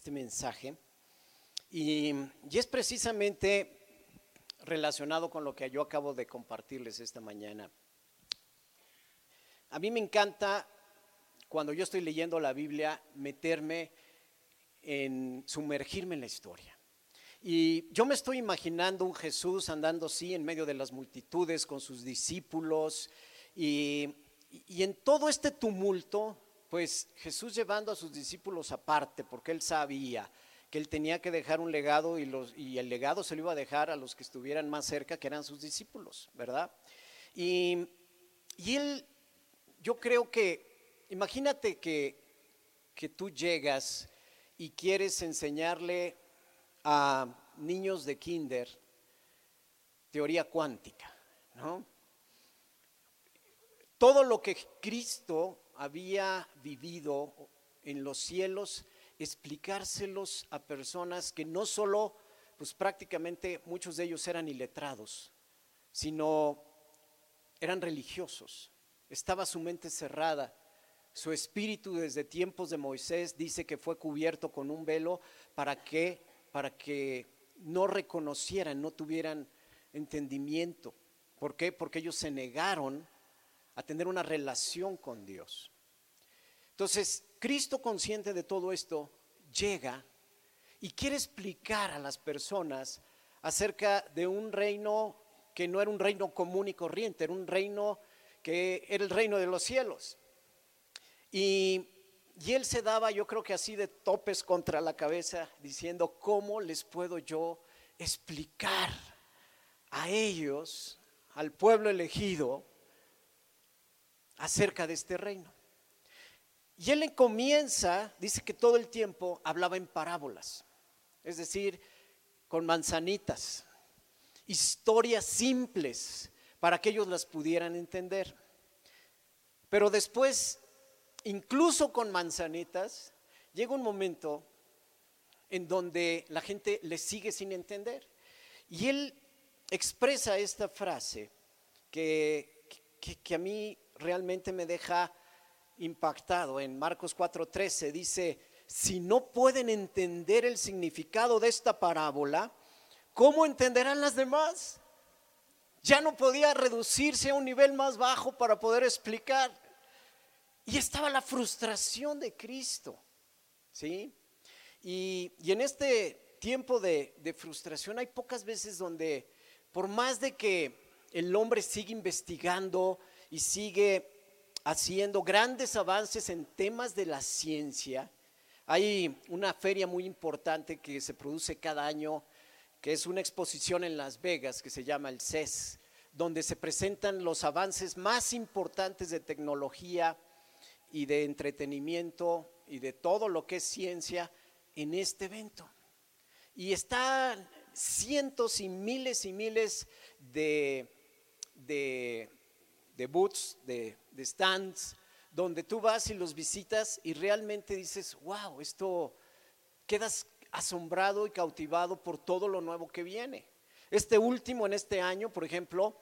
este mensaje. Y, y es precisamente relacionado con lo que yo acabo de compartirles esta mañana. A mí me encanta cuando yo estoy leyendo la Biblia meterme en sumergirme en la historia. Y yo me estoy imaginando un Jesús andando así en medio de las multitudes con sus discípulos y, y en todo este tumulto, pues Jesús llevando a sus discípulos aparte, porque él sabía que él tenía que dejar un legado y, el legado se lo iba a dejar a los que estuvieran más cerca, que eran sus discípulos, ¿verdad? Y, y él, yo creo que, imagínate que, que tú llegas y quieres enseñarle a niños de kinder teoría cuántica, ¿no? Todo lo que Cristo había vivido en los cielos, explicárselos a personas que no solo, pues prácticamente muchos de ellos eran iletrados, sino eran religiosos. Estaba su mente cerrada. Su espíritu desde tiempos de Moisés dice que fue cubierto con un velo para que para que no reconocieran, no tuvieran entendimiento. ¿Por qué? Porque ellos se negaron a tener una relación con Dios. Entonces, Cristo consciente de todo esto, llega y quiere explicar a las personas acerca de un reino que no era un reino común y corriente, era un reino que era el reino de los cielos. Y él se daba, yo creo que así de topes contra la cabeza, diciendo, ¿cómo les puedo yo explicar a ellos, al pueblo elegido, acerca de este reino? Y él comienza, dice que todo el tiempo hablaba en parábolas, es decir, con manzanitas, historias simples para que ellos las pudieran entender. Pero después incluso con manzanitas, llega un momento en donde la gente le sigue sin entender. Y él expresa esta frase que, que, a mí realmente me deja impactado. En Marcos 4:13 dice, si no pueden entender el significado de esta parábola, ¿cómo entenderán las demás? Ya no podía reducirse a un nivel más bajo para poder explicar. Y estaba la frustración de Cristo, ¿sí? Y, en este tiempo de, de frustración hay pocas veces donde, por más de que el hombre sigue investigando y sigue haciendo grandes avances en temas de la ciencia, hay una feria muy importante que se produce cada año, que es una exposición en Las Vegas que se llama el CES, donde se presentan los avances más importantes de tecnología y de entretenimiento y de todo lo que es ciencia en este evento. Y están cientos y miles y miles de, de, de booths, de, de stands, donde tú vas y los visitas y realmente dices, wow, esto quedas asombrado y cautivado por todo lo nuevo que viene. Este último en este año, por ejemplo,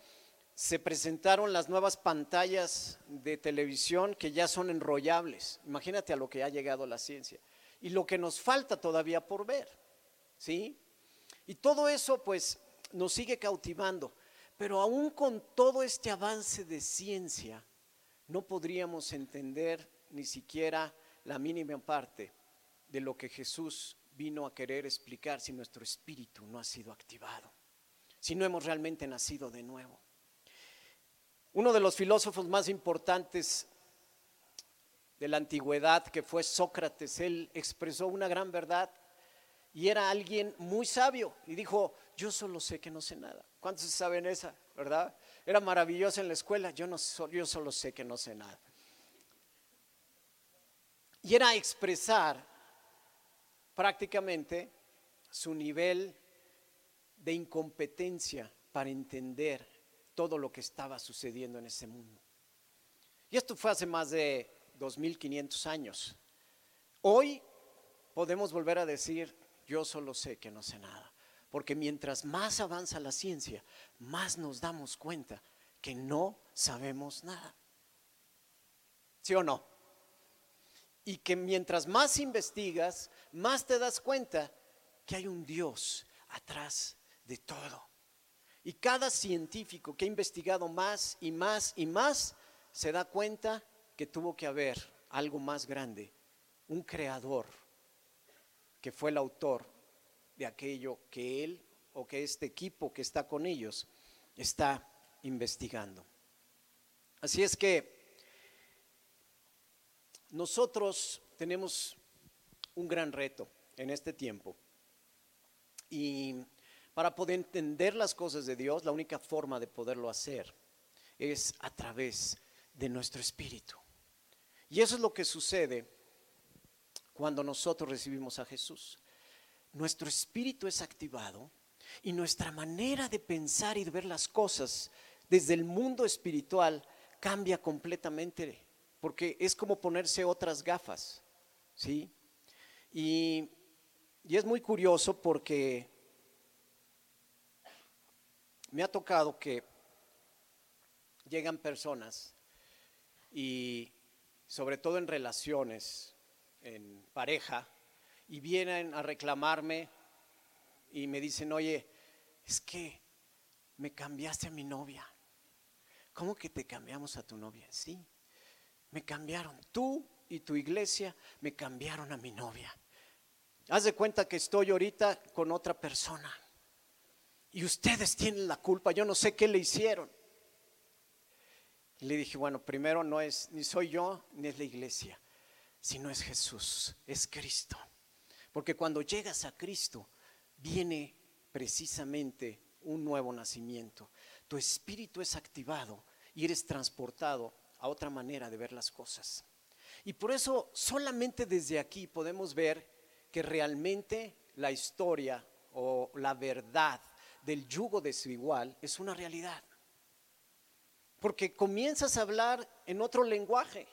se presentaron las nuevas pantallas de televisión que ya son enrollables. Imagínate a lo que ha llegado la ciencia. Y lo que nos falta todavía por ver. ¿Sí? Y todo eso pues nos sigue cautivando. Pero aún con todo este avance de ciencia, no podríamos entender ni siquiera la mínima parte de lo que Jesús vino a querer explicar si nuestro espíritu no ha sido activado, si no hemos realmente nacido de nuevo. Uno de los filósofos más importantes de la antigüedad, que fue Sócrates, él expresó una gran verdad y era alguien muy sabio y dijo, yo solo sé que no sé nada. ¿Cuántos saben esa, verdad? Era maravillosa en la escuela, yo, no, yo solo sé que no sé nada. Y era expresar prácticamente su nivel de incompetencia para entender todo lo que estaba sucediendo en ese mundo. Y esto fue hace más de 2500 años. Hoy podemos volver a decir, yo solo sé que no sé nada. Porque mientras más avanza la ciencia, más nos damos cuenta que no sabemos nada. ¿Sí o no? y que mientras más investigas, más te das cuenta que hay un Dios atrás de todo. Y cada científico que ha investigado más y más y más se da cuenta que tuvo que haber algo más grande, un creador que fue el autor de aquello que él o que este equipo que está con ellos está investigando. Así es que nosotros tenemos un gran reto en este tiempo y para poder entender las cosas de Dios, la única forma de poderlo hacer es a través de nuestro espíritu. Y eso es lo que sucede cuando nosotros recibimos a Jesús. Nuestro espíritu es activado y nuestra manera de pensar y de ver las cosas desde el mundo espiritual cambia completamente, porque es como ponerse otras gafas, ¿sí? Y, y es muy curioso porque me ha tocado que llegan personas y sobre todo en relaciones, en pareja, y vienen a reclamarme y me dicen, oye, es que me cambiaste a mi novia. ¿Cómo que te cambiamos a tu novia? Sí, me cambiaron. Tú y tu iglesia me cambiaron a mi novia. Haz de cuenta que estoy ahorita con otra persona. Y ustedes tienen la culpa. Yo no sé qué le hicieron. Le dije, bueno, primero no es ni soy yo ni es la iglesia, sino es Jesús, es Cristo. Porque cuando llegas a Cristo, viene precisamente un nuevo nacimiento. Tu espíritu es activado y eres transportado a otra manera de ver las cosas. Y por eso solamente desde aquí podemos ver que realmente la historia o la verdad del yugo desigual es una realidad. Porque comienzas a hablar en otro lenguaje.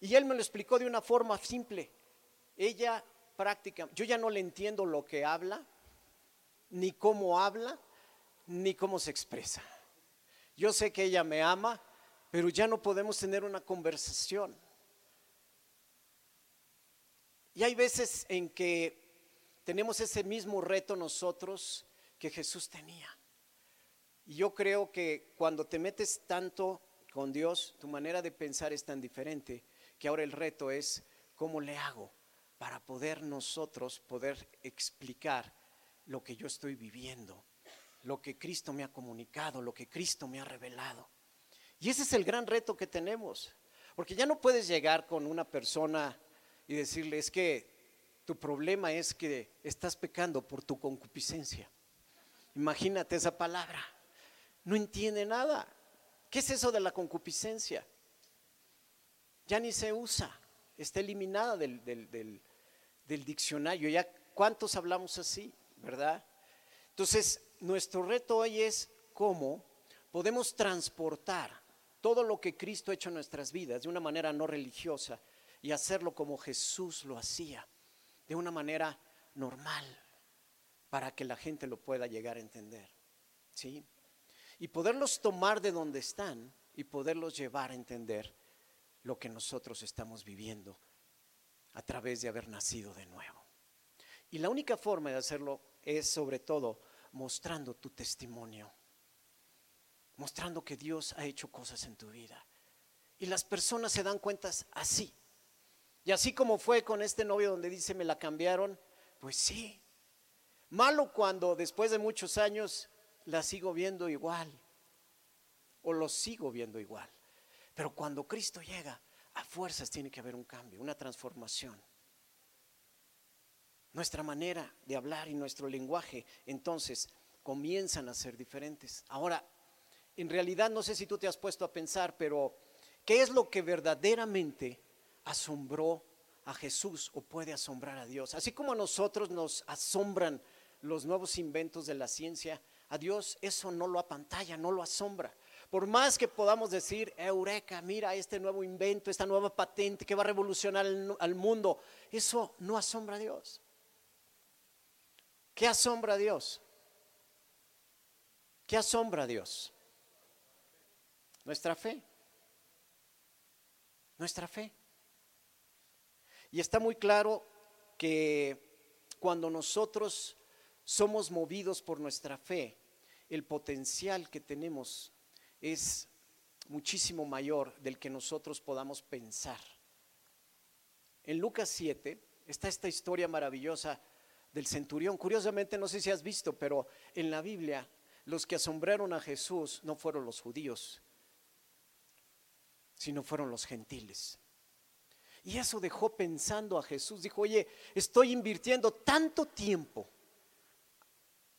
Y él me lo explicó de una forma simple. Ella práctica, yo ya no le entiendo lo que habla, ni cómo habla, ni cómo se expresa. Yo sé que ella me ama, pero ya no podemos tener una conversación. Y hay veces en que tenemos ese mismo reto nosotros que Jesús tenía. Y yo creo que cuando te metes tanto con Dios, tu manera de pensar es tan diferente que ahora el reto es cómo le hago para poder nosotros poder explicar lo que yo estoy viviendo, lo que Cristo me ha comunicado, lo que Cristo me ha revelado. Y ese es el gran reto que tenemos, porque ya no puedes llegar con una persona y decirle, es que tu problema es que estás pecando por tu concupiscencia. Imagínate esa palabra, no entiende nada. ¿Qué es eso de la concupiscencia? Ya ni se usa, está eliminada del, del diccionario. ¿Ya cuántos hablamos así? ¿verdad? Entonces, nuestro reto hoy es cómo podemos transportar todo lo que Cristo ha hecho en nuestras vidas de una manera no religiosa y hacerlo como Jesús lo hacía, de una manera normal, para que la gente lo pueda llegar a entender. ¿Sí? Y poderlos tomar de donde están y poderlos llevar a entender lo que nosotros estamos viviendo a través de haber nacido de nuevo. Y la única forma de hacerlo es sobre todo mostrando tu testimonio, mostrando que Dios ha hecho cosas en tu vida. Y las personas se dan cuenta así. Y así como fue con este novio donde dice me la cambiaron, pues sí. Malo cuando después de muchos años la sigo viendo igual o lo sigo viendo igual. Pero cuando Cristo llega, a fuerzas tiene que haber un cambio, una transformación nuestra manera de hablar y nuestro lenguaje entonces comienzan a ser diferentes. Ahora, en realidad no sé si tú te has puesto a pensar, pero ¿qué es lo que verdaderamente asombró a Jesús o puede asombrar a Dios? Así como a nosotros nos asombran los nuevos inventos de la ciencia, a Dios eso no lo apantalla, no lo asombra. Por más que podamos decir, Eureka, mira este nuevo invento, esta nueva patente que va a revolucionar al mundo, eso no asombra a Dios. ¿Qué asombra a Dios? ¿Qué asombra a Dios? Nuestra fe. Nuestra fe. Y está muy claro que cuando nosotros somos movidos por nuestra fe, el potencial que tenemos es muchísimo mayor del que nosotros podamos pensar. En Lucas 7 está esta historia maravillosa del centurión. Curiosamente, no sé si has visto, pero en la Biblia los que asombraron a Jesús no fueron los judíos, sino fueron los gentiles. Y eso dejó pensando a Jesús. Dijo, oye, estoy invirtiendo tanto tiempo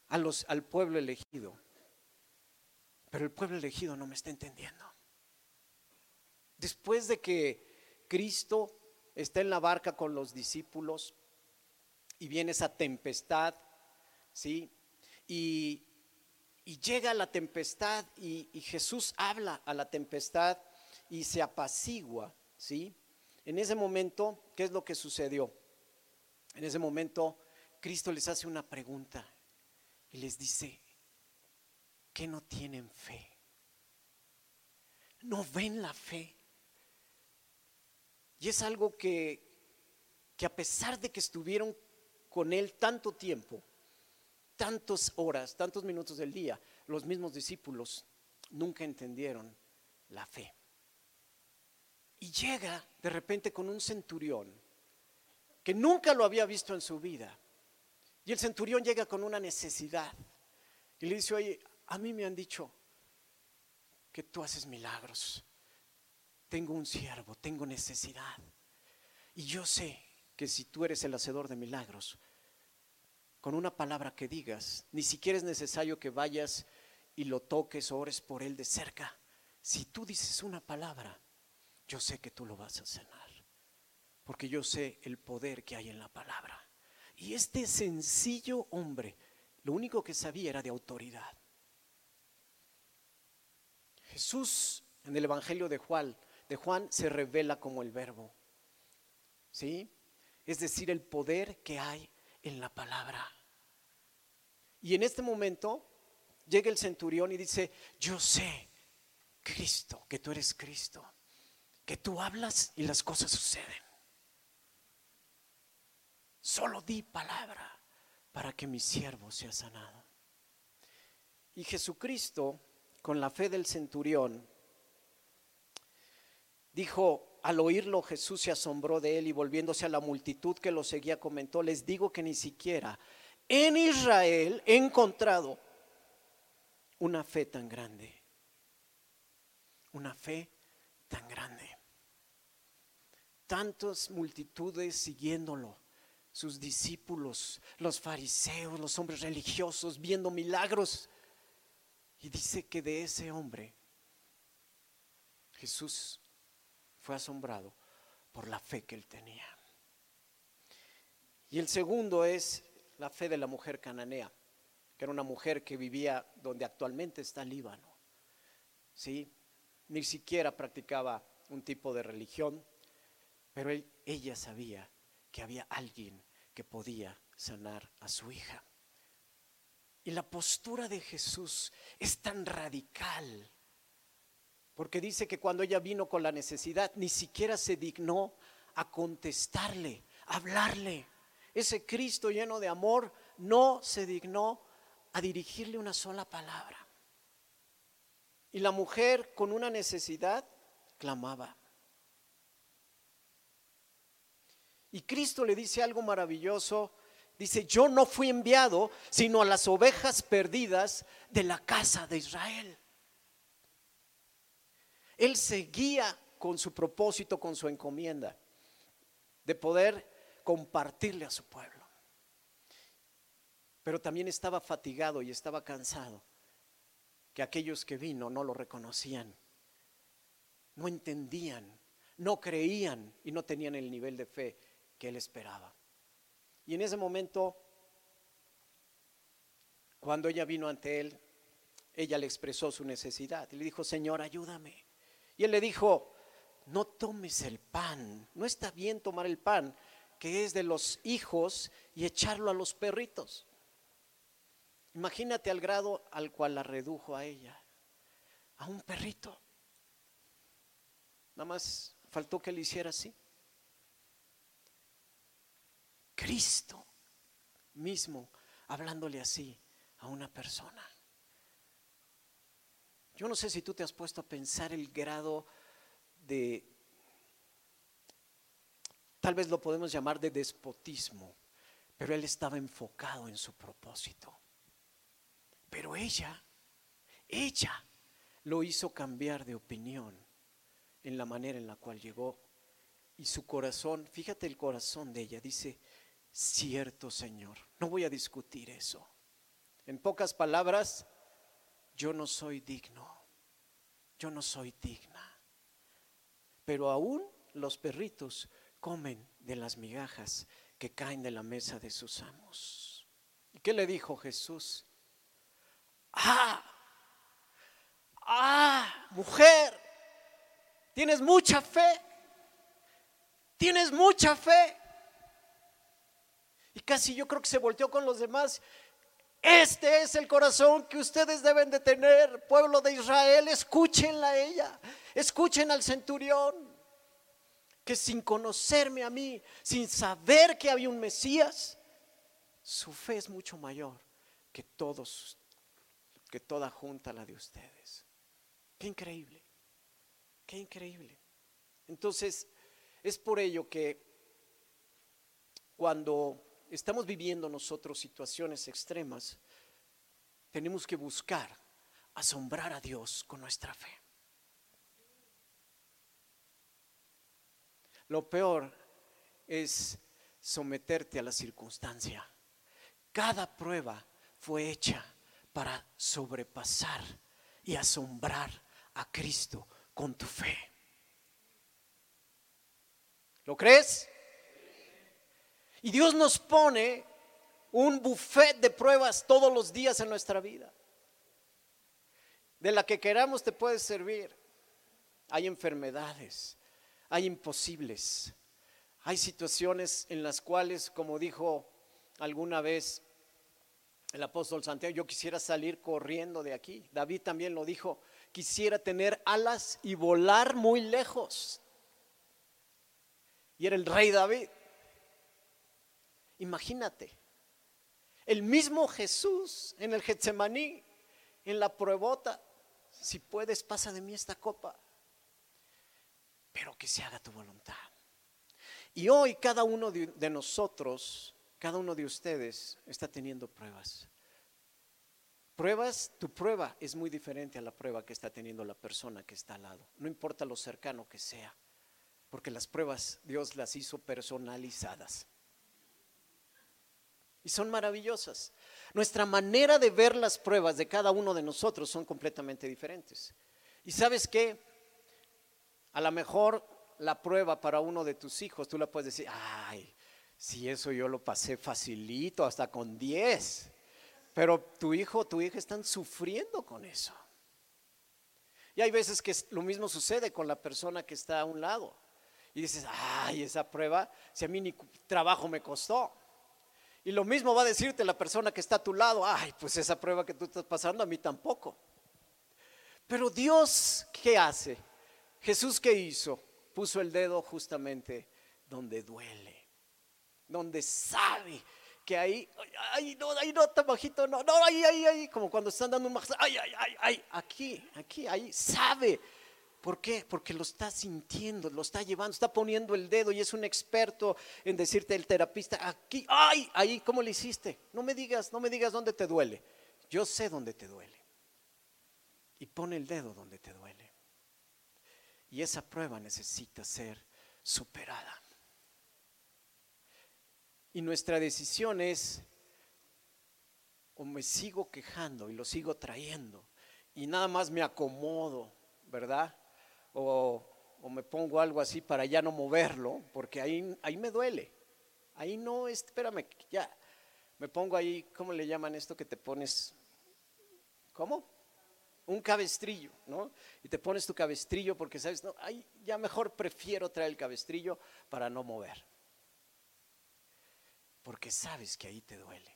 al pueblo elegido, pero el pueblo elegido no me está entendiendo. Después de que Cristo está en la barca con los discípulos y viene esa tempestad, ¿sí? Y, llega la tempestad y, Jesús habla a la tempestad y se apacigua, ¿sí? En ese momento, ¿qué es lo que sucedió? En ese momento, Cristo les hace una pregunta y les dice, ¿qué no tienen fe? ¿No ven la fe? Y es algo que, que a pesar de que estuvieron con Él tanto tiempo, tantas horas, tantos minutos del día, los mismos discípulos nunca entendieron la fe. Y llega de repente con un centurión que nunca lo había visto en su vida. Y el centurión llega con una necesidad. Y le dice, oye, a mí me han dicho que tú haces milagros. Tengo un siervo, tengo necesidad. Y yo sé que si tú eres el hacedor de milagros, con una palabra que digas, ni siquiera es necesario que vayas y lo toques o ores por él de cerca. Si tú dices una palabra, yo sé que tú lo vas a sanar, porque yo sé el poder que hay en la palabra. Y este sencillo hombre, lo único que sabía era de autoridad. Jesús en el Evangelio de Juan, de Juan se revela como el verbo. ¿Sí? Es decir, el poder que hay en la palabra. Y en este momento llega el centurión y dice, yo sé, Cristo, que tú eres Cristo que tú hablas y las cosas suceden. Solo di palabra para que mi siervo sea sanado. Y Jesucristo, con la fe del centurión, dijo, al oírlo Jesús se asombró de él y volviéndose a la multitud que lo seguía comentó, les digo que ni siquiera en Israel he encontrado una fe tan grande, una fe tan grande tantas multitudes siguiéndolo, sus discípulos, los fariseos, los hombres religiosos, viendo milagros. Y dice que de ese hombre Jesús fue asombrado por la fe que él tenía. Y el segundo es la fe de la mujer cananea, que era una mujer que vivía donde actualmente está Líbano. ¿Sí? Ni siquiera practicaba un tipo de religión, pero ella sabía que había alguien que podía sanar a su hija. Y la postura de Jesús es tan radical, porque dice que cuando ella vino con la necesidad, ni siquiera se dignó a contestarle, a hablarle. Ese Cristo lleno de amor no se dignó a dirigirle una sola palabra. Y la mujer con una necesidad clamaba. Y Cristo le dice algo maravilloso. Dice, yo no fui enviado sino a las ovejas perdidas de la casa de Israel. Él seguía con su propósito, con su encomienda, de poder compartirle a su pueblo. Pero también estaba fatigado y estaba cansado, que aquellos que vino no lo reconocían, no entendían, no creían y no tenían el nivel de fe que él esperaba. Y en ese momento, cuando ella vino ante él, ella le expresó su necesidad y le dijo, Señor, ayúdame. Y él le dijo, no tomes el pan, no está bien tomar el pan que es de los hijos y echarlo a los perritos. Imagínate al grado al cual la redujo a ella, a un perrito. Nada más faltó que le hiciera así. Cristo mismo hablándole así a una persona. Yo no sé si tú te has puesto a pensar el grado de, tal vez lo podemos llamar de despotismo, pero él estaba enfocado en su propósito. Pero ella, ella lo hizo cambiar de opinión en la manera en la cual llegó. Y su corazón, fíjate el corazón de ella, dice, cierto Señor, no voy a discutir eso. En pocas palabras, yo no soy digno, yo no soy digna. Pero aún los perritos comen de las migajas que caen de la mesa de sus amos. ¿Y qué le dijo Jesús? Ah, ah, mujer, tienes mucha fe, tienes mucha fe. Casi yo creo que se volteó con los demás. Este es el corazón que ustedes deben de tener, pueblo de Israel. Escúchenla a ella, escuchen al centurión, que sin conocerme a mí, sin saber que había un Mesías, su fe es mucho mayor que todos, que toda junta la de ustedes. Qué increíble, qué increíble. Entonces, es por ello que cuando estamos viviendo nosotros situaciones extremas, tenemos que buscar asombrar a Dios con nuestra fe. Lo peor es someterte a la circunstancia. Cada prueba fue hecha para sobrepasar y asombrar a Cristo con tu fe. ¿Lo crees? Y Dios nos pone un buffet de pruebas todos los días en nuestra vida. De la que queramos te puedes servir. Hay enfermedades, hay imposibles, hay situaciones en las cuales, como dijo alguna vez el apóstol Santiago, yo quisiera salir corriendo de aquí. David también lo dijo, quisiera tener alas y volar muy lejos. Y era el rey David. Imagínate, el mismo Jesús en el Getsemaní, en la pruebota, si puedes, pasa de mí esta copa, pero que se haga tu voluntad. Y hoy cada uno de, nosotros, cada uno de ustedes está teniendo pruebas. Pruebas, tu prueba es muy diferente a la prueba que está teniendo la persona que está al lado. No importa lo cercano que sea, porque las pruebas Dios las hizo personalizadas y son maravillosas. Nuestra manera de ver las pruebas de cada uno de nosotros son completamente diferentes. Y sabes qué? A lo mejor la prueba para uno de tus hijos, tú la puedes decir, ay, si eso yo lo pasé facilito, hasta con 10. Pero tu hijo o tu hija están sufriendo con eso. Y hay veces que lo mismo sucede con la persona que está a un lado. Y dices, ay, esa prueba, si a mí ni trabajo me costó. Y lo mismo va a decirte la persona que está a tu lado, ay, pues esa prueba que tú estás pasando a mí tampoco. Pero Dios, ¿qué hace? Jesús, ¿qué hizo? Puso el dedo justamente donde duele, donde sabe que ahí, ay, no, ahí no, está bajito, no, no, ahí, ahí, ahí, como cuando están dando un masaje, ay, ay, ay, ay, aquí, aquí, ahí, sabe ¿Por qué? Porque lo está sintiendo, lo está llevando, está poniendo el dedo y es un experto en decirte el terapista, aquí, ay, ahí, ¿cómo le hiciste? No me digas, no me digas dónde te duele. Yo sé dónde te duele. Y pone el dedo donde te duele. Y esa prueba necesita ser superada. Y nuestra decisión es, o me sigo quejando y lo sigo trayendo, y nada más me acomodo, ¿verdad? O, me pongo algo así para ya no moverlo, porque ahí, ahí me duele. Ahí no, espérame, ya. Me pongo ahí, ¿cómo le llaman esto que te pones? ¿Cómo? Un cabestrillo, ¿no? Y te pones tu cabestrillo porque sabes, no, ahí ya mejor prefiero traer el cabestrillo para no mover. Porque sabes que ahí te duele.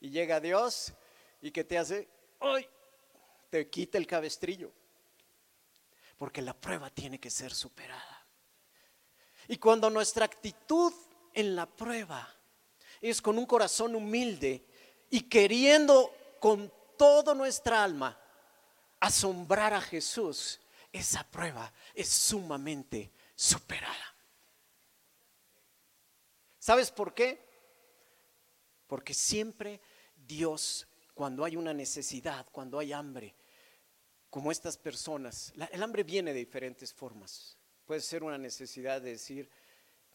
Y llega Dios y que te hace, ¡ay! Te quita el cabestrillo porque la prueba tiene que ser superada. Y cuando nuestra actitud en la prueba. Es con un corazón humilde y queriendo con toda nuestra alma asombrar a Jesús, esa prueba es sumamente superada. ¿Sabes por qué? Porque siempre Dios, cuando hay una necesidad, cuando hay hambre, como estas personas, el hambre viene de diferentes formas. Puede ser una necesidad de decir,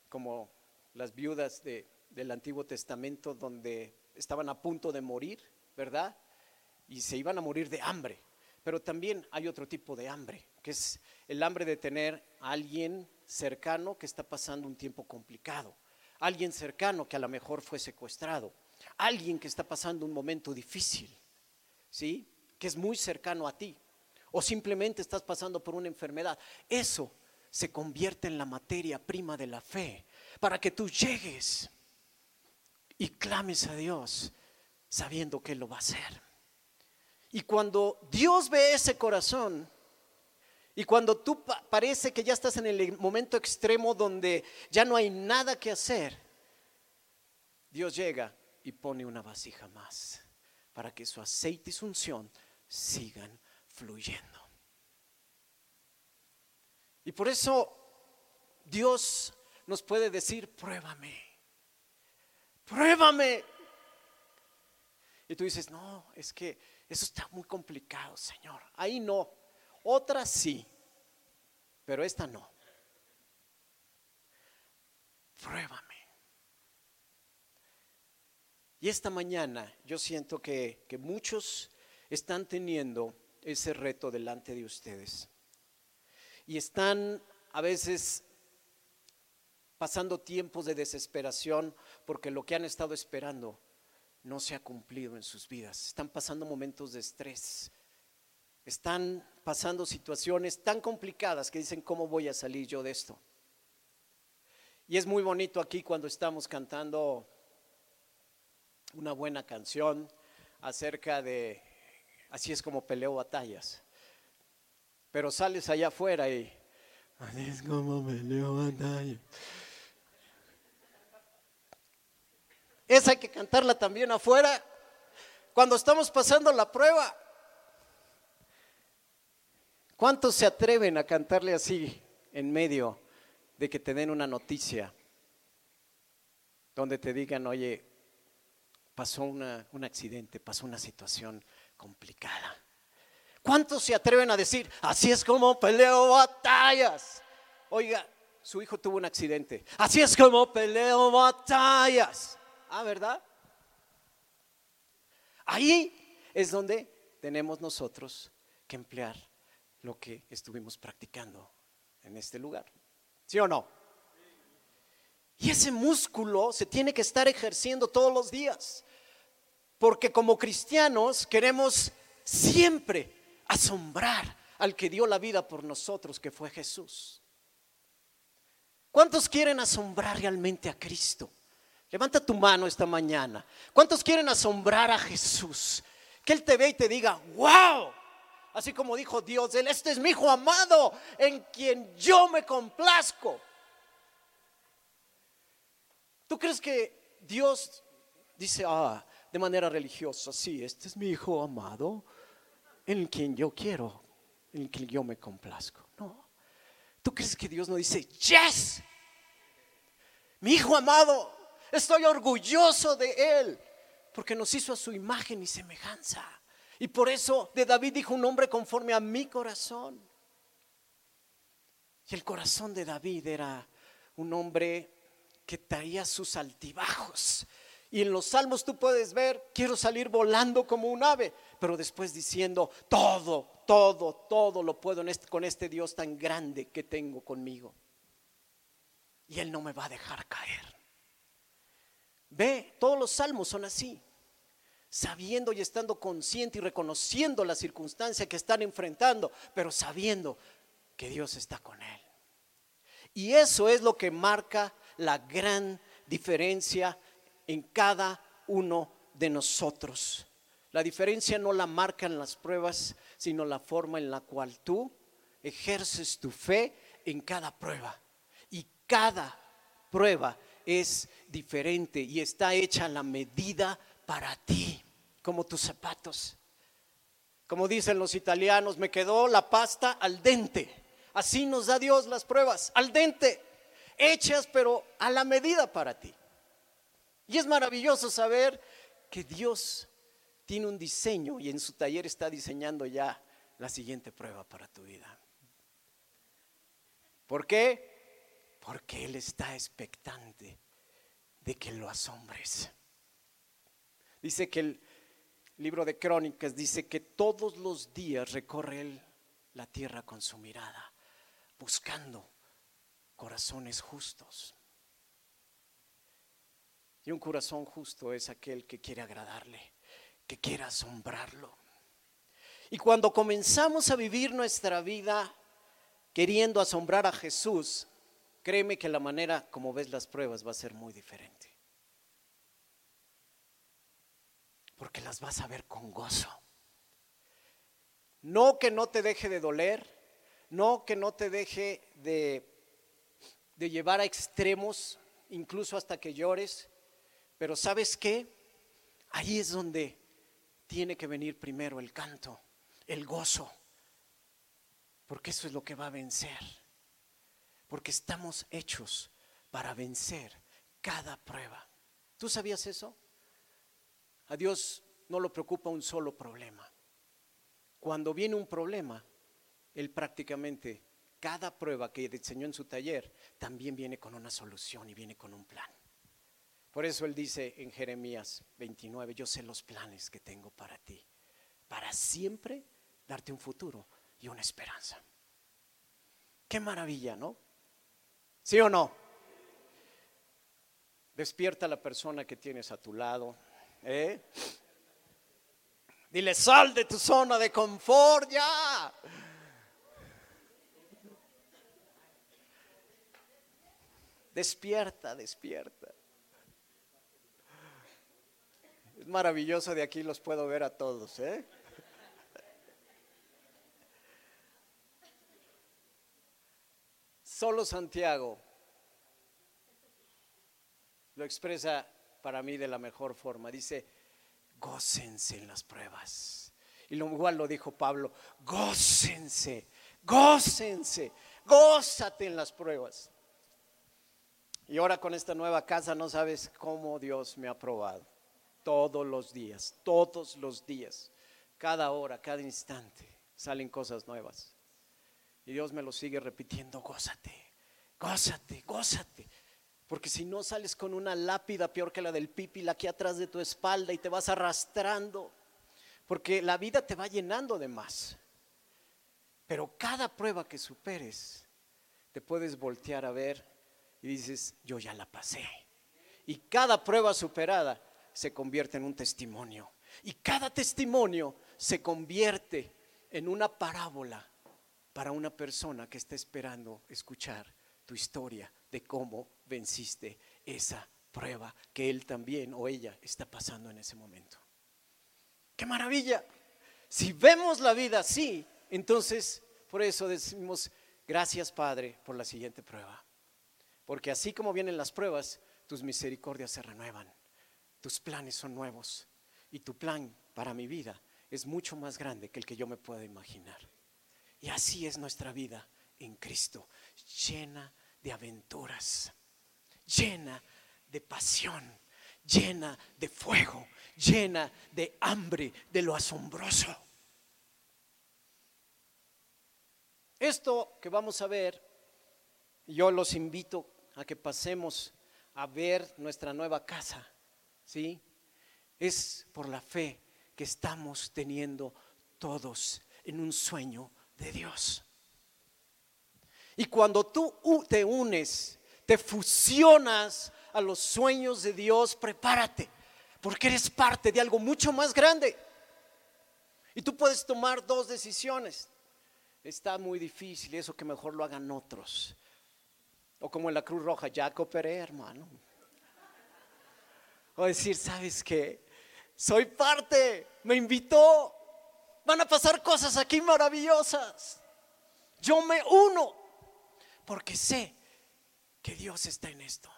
como las viudas del Antiguo Testamento, donde estaban a punto de morir, ¿verdad? Y se iban a morir de hambre. Pero también hay otro tipo de hambre, que es el hambre de tener a alguien cercano que está pasando un tiempo complicado, alguien cercano que a lo mejor fue secuestrado, alguien que está pasando un momento difícil, ¿sí? Que es muy cercano a ti, o simplemente estás pasando por una enfermedad. Eso se convierte en la materia prima de la fe para que tú llegues y clames a Dios sabiendo que Él lo va a hacer. Y cuando Dios ve ese corazón, y cuando tú parece que ya estás en el momento extremo donde ya no hay nada que hacer, Dios llega y pone una vasija más para que su aceite y su unción sigan fluyendo. Y por eso Dios nos puede decir, pruébame, pruébame. Y tú dices, no, es que eso está muy complicado, Señor. Ahí no. Otra sí, pero esta no. Pruébame. Y esta mañana yo siento que, que muchos están teniendo ese reto delante de ustedes. Y están a veces pasando tiempos de desesperación porque lo que han estado esperando no se ha cumplido en sus vidas. Están pasando momentos de estrés. Están pasando situaciones tan complicadas que dicen, ¿cómo voy a salir yo de esto? Y es muy bonito aquí cuando estamos cantando una buena canción acerca de Así es como peleo batallas. Pero sales allá afuera y así es como peleo batallas. Esa hay que cantarla también afuera cuando estamos pasando la prueba. ¿Cuántos se atreven a cantarle así en medio de que te den una noticia donde te digan, oye, pasó un accidente, pasó una situación complicada. ¿Cuántos se atreven a decir, así es como peleo batallas? Oiga, su hijo tuvo un accidente. Así es como peleo batallas. Ah, ¿verdad? Ahí es donde tenemos nosotros que emplear lo que estuvimos practicando en este lugar. ¿Sí o no? Y ese músculo se tiene que estar ejerciendo todos los días. Porque como cristianos queremos siempre asombrar al que dio la vida por nosotros, que fue Jesús. ¿Cuántos quieren asombrar realmente a Cristo? Levanta tu mano esta mañana. ¿Cuántos quieren asombrar a Jesús? Que Él te ve y te diga, wow. Así como dijo Dios, Él, este es mi hijo amado en quien yo me complazco. ¿Tú crees que Dios dice, ah, de manera religiosa, sí, este es mi hijo amado, en quien yo quiero, en quien yo me complazco. No. ¿Tú crees que Dios no dice, yes, mi hijo amado, estoy orgulloso de él, porque nos hizo a su imagen y semejanza? Y por eso de David dijo un hombre conforme a mi corazón. Y el corazón de David era un hombre que traía sus altibajos, y en los salmos tú puedes ver, quiero salir volando como un ave, pero después diciendo, todo, todo, todo lo puedo con este Dios tan grande que tengo conmigo. Y Él no me va a dejar caer. Ve, todos los salmos son así, sabiendo y estando consciente y reconociendo la circunstancia que están enfrentando, pero sabiendo que Dios está con Él. Y eso es lo que marca la gran diferencia en cada uno de nosotros. La diferencia no la marcan las pruebas, sino la forma en la cual tú ejerces tu fe en cada prueba. Y cada prueba es diferente y está hecha a la medida para ti, como tus zapatos. Como dicen los italianos, me quedó la pasta al dente. Así nos da Dios las pruebas, al dente, hechas pero a la medida para ti. Y es maravilloso saber que Dios tiene un diseño y en su taller está diseñando ya la siguiente prueba para tu vida. ¿Por qué? Porque Él está expectante de que lo asombres. Dice que el libro de Crónicas dice que todos los días recorre Él la tierra con su mirada, buscando corazones justos. Y un corazón justo es aquel que quiere agradarle, que quiere asombrarlo. Y cuando comenzamos a vivir nuestra vida queriendo asombrar a Jesús, créeme que la manera como ves las pruebas va a ser muy diferente. Porque las vas a ver con gozo. No que no te deje de doler, no que no te deje de, de llevar a extremos, incluso hasta que llores, pero ¿sabes qué? Ahí es donde tiene que venir primero el canto, el gozo, porque eso es lo que va a vencer, porque estamos hechos para vencer cada prueba. ¿Tú sabías eso? A Dios no lo preocupa un solo problema. Cuando viene un problema, Él prácticamente, cada prueba que diseñó en su taller, también viene con una solución y viene con un plan. Por eso él dice en Jeremías 29, yo sé los planes que tengo para ti, para siempre darte un futuro y una esperanza. Qué maravilla, ¿no? ¿Sí o no? Despierta a la persona que tienes a tu lado. ¿eh? Dile, sal de tu zona de confort ya. Despierta, despierta. Es maravilloso, de aquí los puedo ver a todos. ¿eh? Solo Santiago lo expresa para mí de la mejor forma. Dice, gócense en las pruebas. Y lo igual lo dijo Pablo, gócense, gócense, gózate en las pruebas. Y ahora con esta nueva casa no sabes cómo Dios me ha probado todos los días, todos los días, cada hora, cada instante, salen cosas nuevas. Y Dios me lo sigue repitiendo, gózate, gózate, gózate. Porque si no sales con una lápida peor que la del pipi, aquí atrás de tu espalda y te vas arrastrando. Porque la vida te va llenando de más. Pero cada prueba que superes, te puedes voltear a ver y dices, yo ya la pasé. Y cada prueba superada se convierte en un testimonio. Y cada testimonio se convierte en una parábola para una persona que está esperando escuchar tu historia de cómo venciste esa prueba que él también o ella está pasando en ese momento. ¡Qué maravilla! Si vemos la vida así, entonces por eso decimos, gracias Padre por la siguiente prueba. Porque así como vienen las pruebas, tus misericordias se renuevan tus planes son nuevos y tu plan para mi vida es mucho más grande que el que yo me pueda imaginar. Y así es nuestra vida en Cristo, llena de aventuras, llena de pasión, llena de fuego, llena de hambre, de lo asombroso. Esto que vamos a ver, yo los invito a que pasemos a ver nuestra nueva casa ¿sí? Es por la fe que estamos teniendo todos en un sueño de Dios. Y cuando tú te unes, te fusionas a los sueños de Dios, prepárate, porque eres parte de algo mucho más grande. Y tú puedes tomar dos decisiones. Está muy difícil, eso que mejor lo hagan otros. O como en la Cruz Roja, ya cooperé, hermano. O decir, ¿sabes qué? Soy parte, me invitó. Van a pasar cosas aquí maravillosas. Yo me uno porque sé que Dios está en esto.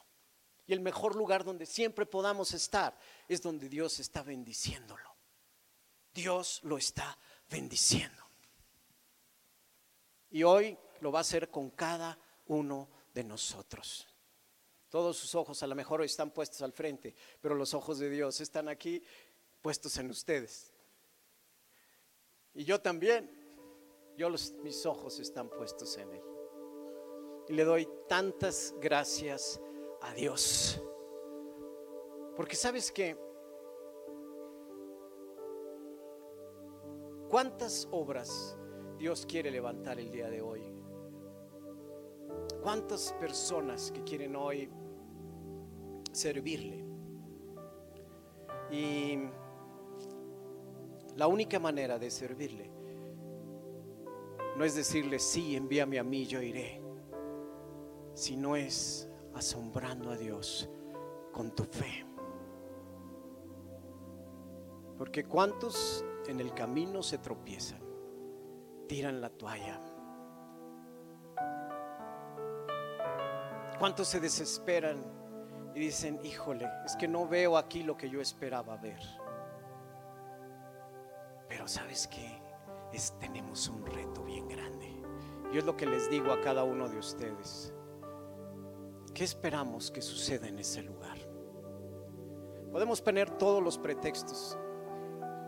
Y el mejor lugar donde siempre podamos estar es donde Dios está bendiciéndolo. Dios lo está bendiciendo. Y hoy lo va a hacer con cada uno de nosotros. Todos sus ojos a lo mejor hoy están puestos al frente, pero los ojos de Dios están aquí puestos en ustedes. Y yo también, yo mis ojos están puestos en Él. Y le doy tantas gracias a Dios. Porque sabes que, ¿cuántas obras Dios quiere levantar el día de hoy? ¿Cuántas personas que quieren hoy servirle? Y la única manera de servirle no es decirle, sí, envíame a mí, yo iré, sino es asombrando a Dios con tu fe. Porque cuántos en el camino se tropiezan, tiran la toalla. Cuántos se desesperan y dicen, híjole, es que no veo aquí lo que yo esperaba ver. Pero sabes que es, tenemos un reto bien grande. Y es lo que les digo a cada uno de ustedes. ¿Qué esperamos que suceda en ese lugar? Podemos poner todos los pretextos.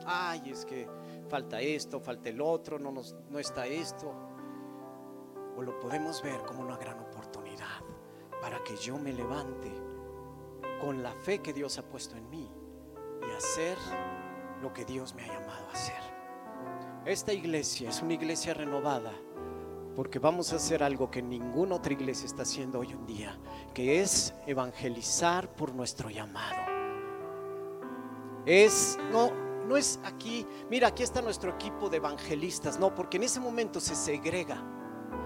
Ay, es que falta esto, falta el otro, no, nos, no está esto. O lo podemos ver como una gran oportunidad para que yo me levante con la fe que Dios ha puesto en mí y hacer lo que Dios me ha llamado a hacer. Esta iglesia es una iglesia renovada porque vamos a hacer algo que ninguna otra iglesia está haciendo hoy en día, que es evangelizar por nuestro llamado. Es, no, no es aquí, mira, aquí está nuestro equipo de evangelistas, no, porque en ese momento se segrega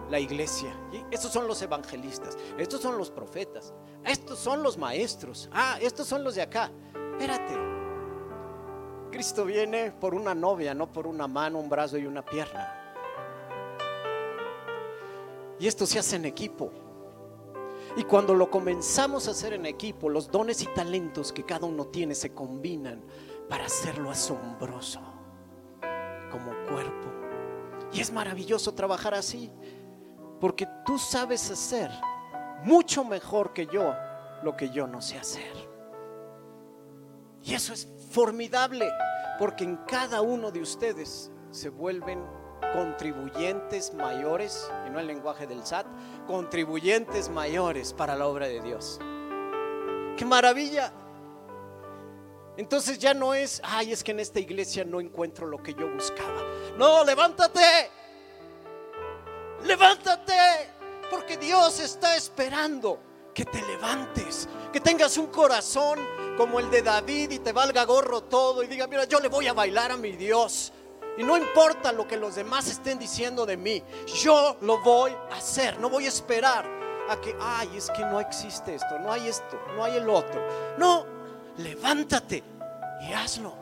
la iglesia. Estos son los evangelistas, estos son los profetas, estos son los maestros, ah, estos son los de acá. Espérate, Cristo viene por una novia, no por una mano, un brazo y una pierna. Y esto se hace en equipo. Y cuando lo comenzamos a hacer en equipo, los dones y talentos que cada uno tiene se combinan para hacerlo asombroso como cuerpo. Y es maravilloso trabajar así, porque tú sabes hacer mucho mejor que yo lo que yo no sé hacer. Y eso es formidable, porque en cada uno de ustedes se vuelven contribuyentes mayores, y no el lenguaje del SAT, contribuyentes mayores para la obra de Dios. ¡Qué maravilla! Entonces ya no es, ay, es que en esta iglesia no encuentro lo que yo buscaba. No, levántate. Levántate, porque Dios está esperando que te levantes, que tengas un corazón como el de David y te valga gorro todo y diga, mira, yo le voy a bailar a mi Dios. Y no importa lo que los demás estén diciendo de mí, yo lo voy a hacer, no voy a esperar a que, ay, es que no existe esto, no hay esto, no hay el otro. No, levántate y hazlo.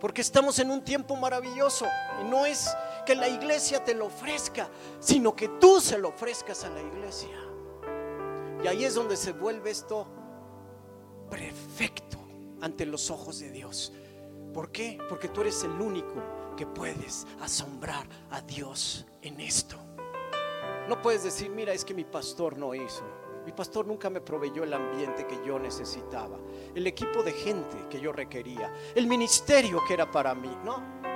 Porque estamos en un tiempo maravilloso y no es que la iglesia te lo ofrezca, sino que tú se lo ofrezcas a la iglesia. Y ahí es donde se vuelve esto perfecto ante los ojos de Dios. ¿Por qué? Porque tú eres el único que puedes asombrar a Dios en esto. No puedes decir, mira, es que mi pastor no hizo. Mi pastor nunca me proveyó el ambiente que yo necesitaba, el equipo de gente que yo requería, el ministerio que era para mí. No.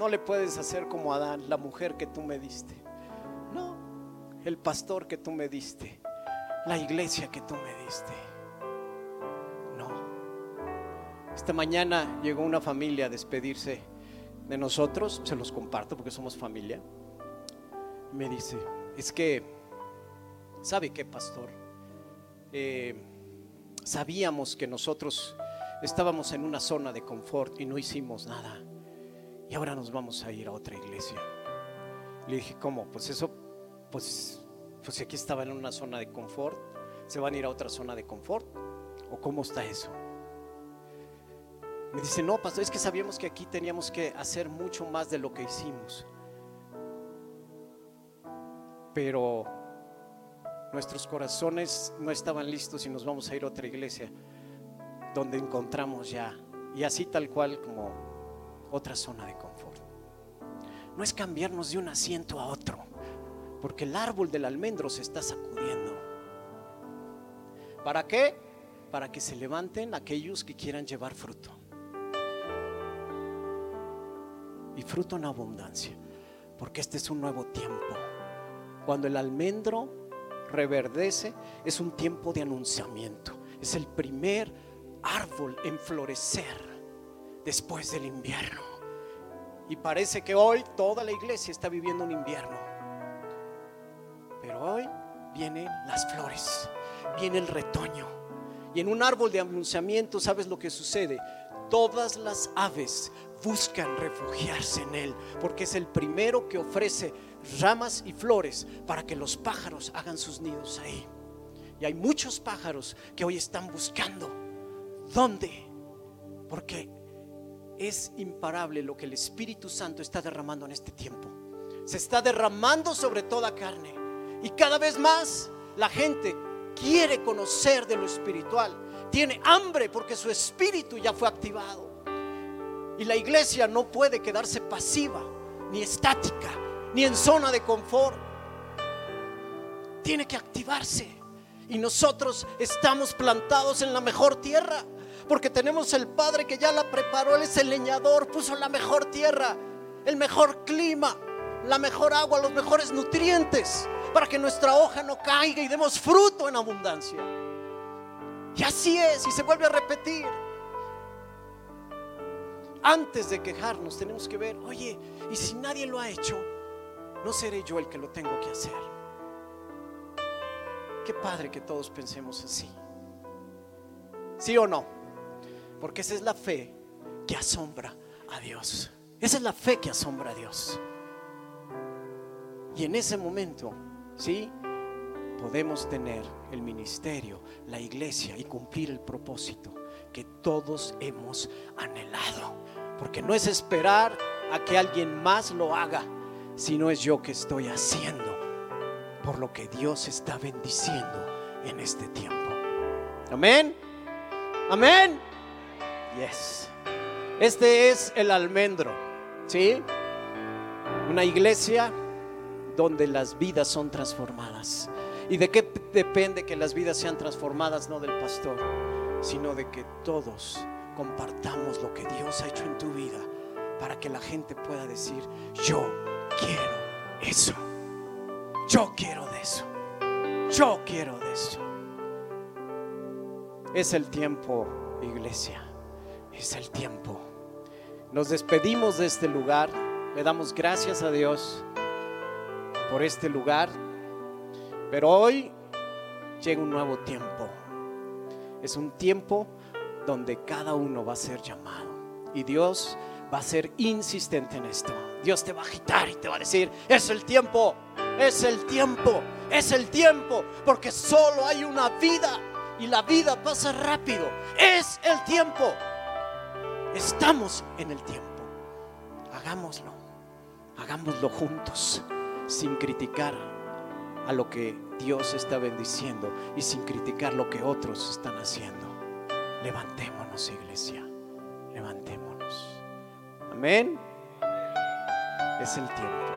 No le puedes hacer como Adán, la mujer que tú me diste. No, el pastor que tú me diste, la iglesia que tú me diste. Esta mañana llegó una familia a despedirse de nosotros, se los comparto porque somos familia. Me dice, es que, ¿sabe qué, pastor? Eh, sabíamos que nosotros estábamos en una zona de confort y no hicimos nada. Y ahora nos vamos a ir a otra iglesia. Le dije, ¿cómo? Pues eso, pues, pues aquí estaba en una zona de confort, ¿se van a ir a otra zona de confort? ¿O cómo está eso? Me dice, no, pastor, es que sabíamos que aquí teníamos que hacer mucho más de lo que hicimos. Pero nuestros corazones no estaban listos y nos vamos a ir a otra iglesia donde encontramos ya, y así tal cual como otra zona de confort. No es cambiarnos de un asiento a otro, porque el árbol del almendro se está sacudiendo. ¿Para qué? Para que se levanten aquellos que quieran llevar fruto. Y fruto en abundancia, porque este es un nuevo tiempo. Cuando el almendro reverdece, es un tiempo de anunciamiento. Es el primer árbol en florecer después del invierno. Y parece que hoy toda la iglesia está viviendo un invierno. Pero hoy vienen las flores, viene el retoño. Y en un árbol de anunciamiento, ¿sabes lo que sucede? Todas las aves buscan refugiarse en él, porque es el primero que ofrece ramas y flores para que los pájaros hagan sus nidos ahí. Y hay muchos pájaros que hoy están buscando dónde, porque es imparable lo que el Espíritu Santo está derramando en este tiempo. Se está derramando sobre toda carne. Y cada vez más la gente quiere conocer de lo espiritual. Tiene hambre porque su espíritu ya fue activado. Y la iglesia no puede quedarse pasiva, ni estática, ni en zona de confort. Tiene que activarse. Y nosotros estamos plantados en la mejor tierra porque tenemos el Padre que ya la preparó, Él es el leñador, puso la mejor tierra, el mejor clima, la mejor agua, los mejores nutrientes, para que nuestra hoja no caiga y demos fruto en abundancia. Y así es, y se vuelve a repetir. Antes de quejarnos tenemos que ver, oye, y si nadie lo ha hecho, no seré yo el que lo tengo que hacer. Qué padre que todos pensemos así. ¿Sí o no? Porque esa es la fe que asombra a Dios. Esa es la fe que asombra a Dios. Y en ese momento, ¿sí? Podemos tener el ministerio, la iglesia y cumplir el propósito que todos hemos anhelado. Porque no es esperar a que alguien más lo haga, sino es yo que estoy haciendo por lo que Dios está bendiciendo en este tiempo. Amén. Amén. Yes. Este es el almendro, ¿sí? Una iglesia donde las vidas son transformadas. ¿Y de qué depende que las vidas sean transformadas? No del pastor, sino de que todos compartamos lo que Dios ha hecho en tu vida para que la gente pueda decir, yo quiero eso. Yo quiero de eso. Yo quiero de eso. Es el tiempo, iglesia es el tiempo. Nos despedimos de este lugar, le damos gracias a Dios por este lugar, pero hoy llega un nuevo tiempo. Es un tiempo donde cada uno va a ser llamado y Dios va a ser insistente en esto. Dios te va a agitar y te va a decir, es el tiempo, es el tiempo, es el tiempo, porque solo hay una vida y la vida pasa rápido. Es el tiempo. Estamos en el tiempo. Hagámoslo. Hagámoslo juntos, sin criticar a lo que Dios está bendiciendo y sin criticar lo que otros están haciendo. Levantémonos, iglesia. Levantémonos. Amén. Es el tiempo.